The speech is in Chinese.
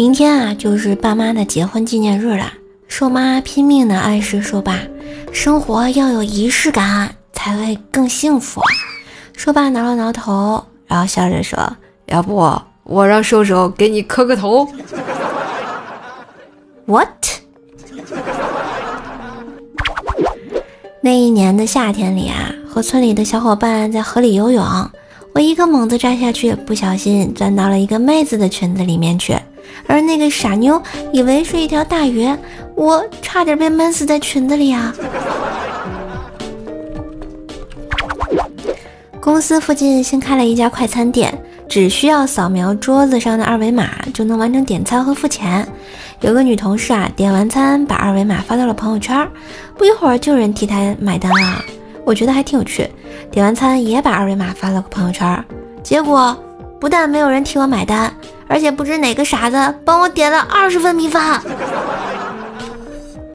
明天啊，就是爸妈的结婚纪念日了。瘦妈拼命的暗示瘦爸，生活要有仪式感才会更幸福。瘦爸挠了挠头，然后笑着说：“要不我让瘦瘦给你磕个头。”What？那一年的夏天里啊，和村里的小伙伴在河里游泳，我一个猛子扎下去，不小心钻到了一个妹子的裙子里面去。而那个傻妞以为是一条大鱼，我差点被闷死在裙子里啊！公司附近新开了一家快餐店，只需要扫描桌子上的二维码就能完成点餐和付钱。有个女同事啊，点完餐把二维码发到了朋友圈，不一会儿就有人替她买单了。我觉得还挺有趣，点完餐也把二维码发了个朋友圈，结果不但没有人替我买单。而且不知哪个傻子帮我点了二十份米饭。